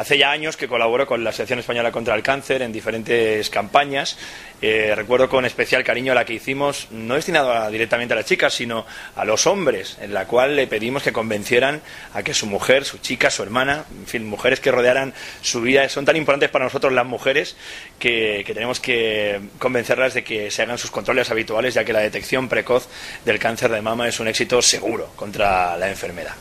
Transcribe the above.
Hace ya años que colaboro con la Asociación Española contra el Cáncer en diferentes campañas. Eh, recuerdo con especial cariño la que hicimos, no destinada directamente a las chicas, sino a los hombres, en la cual le pedimos que convencieran a que su mujer, su chica, su hermana, en fin, mujeres que rodearan su vida, son tan importantes para nosotros las mujeres que tenemos que convencerlas de que se hagan sus controles habituales, ya que la detección precoz del cáncer de mama es un éxito seguro contra la enfermedad.